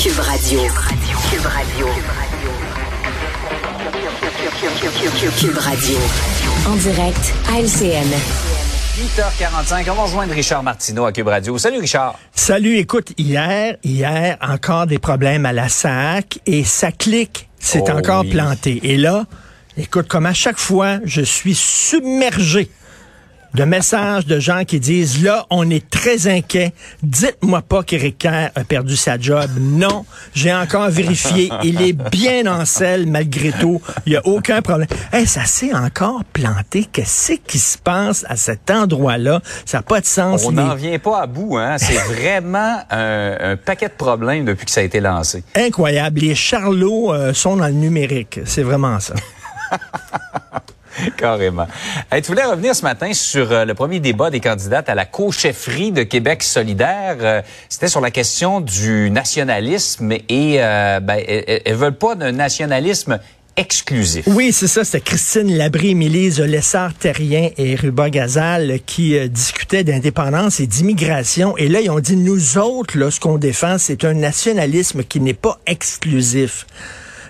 Cube Radio. Cube Radio. Cube Radio. En direct à LCN. 8h45, on va rejoindre Richard Martineau à Cube Radio. Salut Richard. Salut, écoute, hier, hier, encore des problèmes à la SAC et ça clique, c'est Oh encore oui. planté. Et là, écoute, comme à chaque fois, je suis submergé de messages de gens qui disent là, on est très inquiet. Dites-moi pas qu'Éric Kerr a perdu sa job. Non, j'ai encore vérifié. Il est bien en selle malgré tout. Il y a aucun problème. Hey, ça s'est encore planté. Qu'est-ce qui se passe à cet endroit-là? Ça n'a pas de sens. On Les- n'en vient pas à bout, hein. C'est vraiment un, un paquet de problèmes depuis que ça a été lancé. Incroyable. Les charlots euh, sont dans le numérique. C'est vraiment ça. Carrément. Tu voulais revenir ce matin sur euh, le premier débat des candidates à la co-chefferie de Québec solidaire. Euh, C'était sur la question du nationalisme et euh, ben, elles, elles veulent pas d'un nationalisme exclusif. Oui, c'est ça. C'était Christine Labrie, Mélise Lessard-Terrien et Ruba Gazal qui discutaient d'indépendance et d'immigration. Et là, ils ont dit, nous autres, là, ce qu'on défend, c'est un nationalisme qui n'est pas exclusif.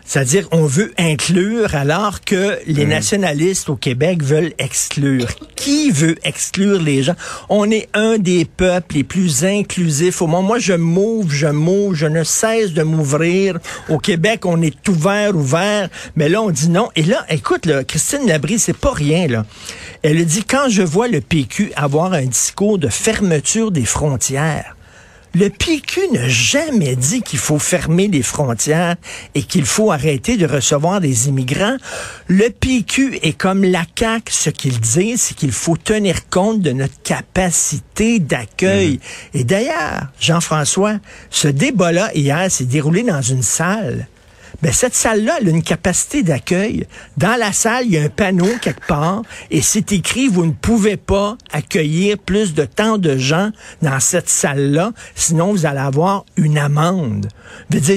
C'est-à-dire, on veut inclure alors que les nationalistes au Québec veulent exclure. Qui veut exclure les gens? On est un des peuples les plus inclusifs au monde. Moi, je m'ouvre, je m'ouvre, je ne cesse de m'ouvrir. Au Québec, on est ouvert, ouvert. Mais là, on dit non. Et là, écoute, là, Christine Labrie, c'est pas rien, là. Elle dit, quand je vois le PQ avoir un discours de fermeture des frontières, le PQ n'a jamais dit qu'il faut fermer les frontières et qu'il faut arrêter de recevoir des immigrants. Le PQ est comme la CAQ. Ce qu'il dit, c'est qu'il faut tenir compte de notre capacité d'accueil. Et d'ailleurs, Jean-François, ce débat-là, hier, s'est déroulé dans une salle. Ben, cette salle-là, elle a une capacité d'accueil. Dans la salle, il y a un panneau quelque part et c'est écrit, vous ne pouvez pas accueillir plus de tant de gens dans cette salle-là, sinon vous allez avoir une amende.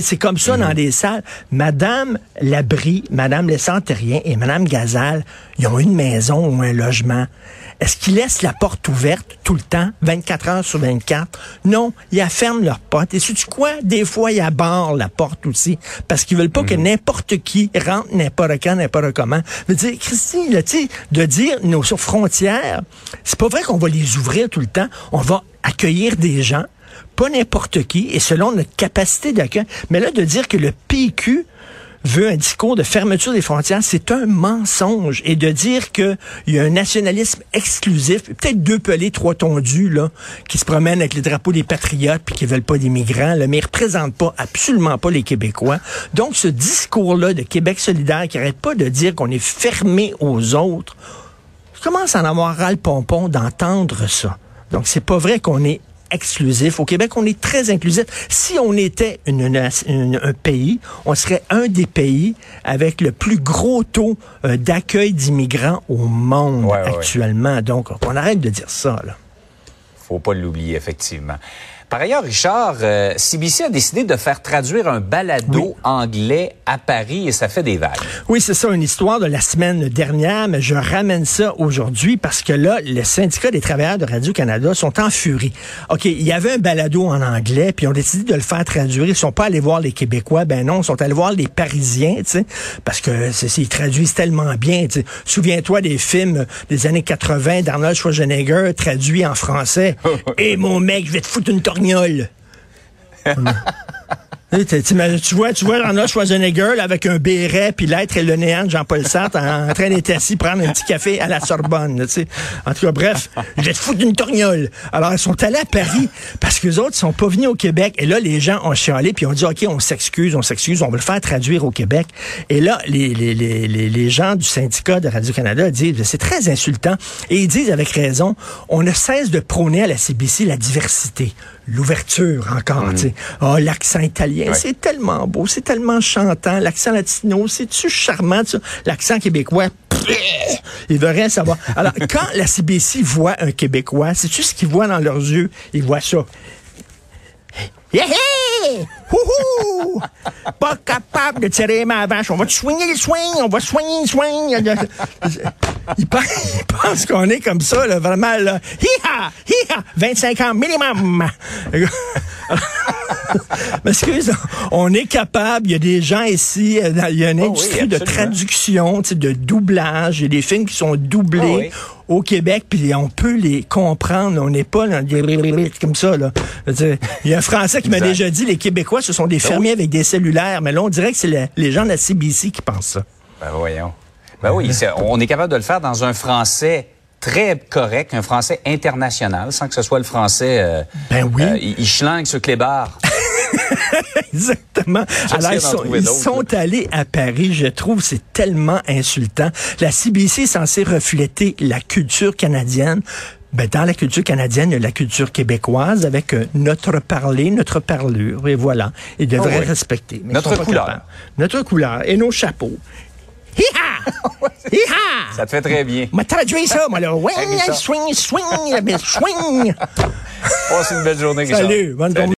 C'est comme ça dans les salles. Madame Labrie, Madame Lessantérien et Madame Gazal, ils ont une maison ou un logement. Est-ce qu'ils laissent la porte ouverte tout le temps, 24 heures sur 24? Non, ils ferment leur porte. Et sais-tu quoi? Des fois, ils abarrent la porte aussi, parce qu'ils veulent pas que n'importe qui rentre n'importe quand, n'importe comment. Je veux dire, Christine, là, tu de dire nos frontières, c'est pas vrai qu'on va les ouvrir tout le temps. On va accueillir des gens, pas n'importe qui, et selon notre capacité d'accueil. Mais là, de dire que le PQ veut un discours de fermeture des frontières, c'est un mensonge. Et de dire qu'il y a un nationalisme exclusif, peut-être deux pelés, trois tondus, là, qui se promènent avec les drapeaux des patriotes puis qui veulent pas d'immigrants, là, mais ils représentent pas, absolument pas les Québécois. Donc, ce discours-là de Québec solidaire qui arrête pas de dire qu'on est fermé aux autres, je commence à en avoir ras le pompon d'entendre ça. Donc, c'est pas vrai qu'on est exclusif. Au Québec, on est très inclusif. Si on était une, nation- une- un pays, on serait un des pays avec le plus gros taux euh, d'accueil d'immigrants au monde Ouais, ouais, ouais. actuellement. Donc, on arrête de dire ça. Là. Faut pas l'oublier, effectivement. Par ailleurs, Richard, euh, CBC a décidé de faire traduire un balado anglais à Paris et ça fait des vagues. Oui, c'est ça, une histoire de la semaine dernière, mais je ramène ça aujourd'hui parce que là, le syndicat des travailleurs de Radio-Canada sont en furie. OK, il y avait un balado en anglais, puis ils ont décidé de le faire traduire. Ils sont pas allés voir les Québécois, ben non, ils sont allés voir les Parisiens, tu sais, parce que ils traduisent tellement bien. Souviens-toi des films des années 80 d'Arnold Schwarzenegger traduits en français. Et mon mec, je vais te foutre une. Tu vois, tu vois Arnold Schwarzenegger là, avec un béret, puis l'être et le néant de Jean-Paul Sartre en, en train d'être assis, prendre un petit café à la Sorbonne. là. En tout cas, bref, je vais te foutre une torgnole. Alors, ils sont allés à Paris parce que les autres sont pas venus au Québec. Et là, les gens ont chialé, puis ont dit, OK, on s'excuse, on s'excuse, on va le faire traduire au Québec. Et là, les, les, les, les, les gens du syndicat de Radio-Canada disent, c'est très insultant. Et ils disent avec raison, on ne cesse de prôner à la CBC la diversité l'ouverture encore, tu sais. Ah, l'accent italien, Ouais. c'est tellement beau, c'est tellement chantant. L'accent latino, c'est-tu charmant? L'accent québécois, ils veulent rien savoir. Alors, quand la CBC voit un Québécois, c'est-tu ce qu'ils voient dans leurs yeux? Ils voient ça. Yeah! Houhou! Pas capable de tirer ma vache. On va te soigner le soin, on va soigner le soin. Ils pensent qu'on est comme ça, vraiment, là. Hi-ha! Hi-ha! 25 ans minimum! Excuse, on est capable, il y a des gens ici, euh, il y a une Oh oui, industrie de traduction, de doublage, il y a des films qui sont doublés Oh oui. au Québec, puis on peut les comprendre, on n'est pas là, comme ça. Là. Il y a un Français qui m'a déjà dit, les Québécois, ce sont des fermiers avec des cellulaires, mais là, on dirait que c'est les gens de la CBC qui pensent ça. Ben voyons. Ben oui, on est capable de le faire dans un français très correct, un français international, sans que ce soit le français. euh, Ben oui. euh, il il schlingue ce clébard. Exactement. Alors, ils sont, ils allés à Paris. Je trouve que c'est tellement insultant. La CBC est censée refléter la culture canadienne. Ben, dans la culture canadienne, il y a la culture québécoise avec euh, notre parler, notre parlure. Et voilà. Ils devraient Ah oui. respecter. Mais Notre couleur. capables. Notre couleur et nos chapeaux. Hi-ha! Hi-ha! Ça te fait très bien. m'a traduit ça, moi, là. Wing, Hey, Richard. swing, swing, swing. Passe une belle journée, Richard. Salut, bonne journée.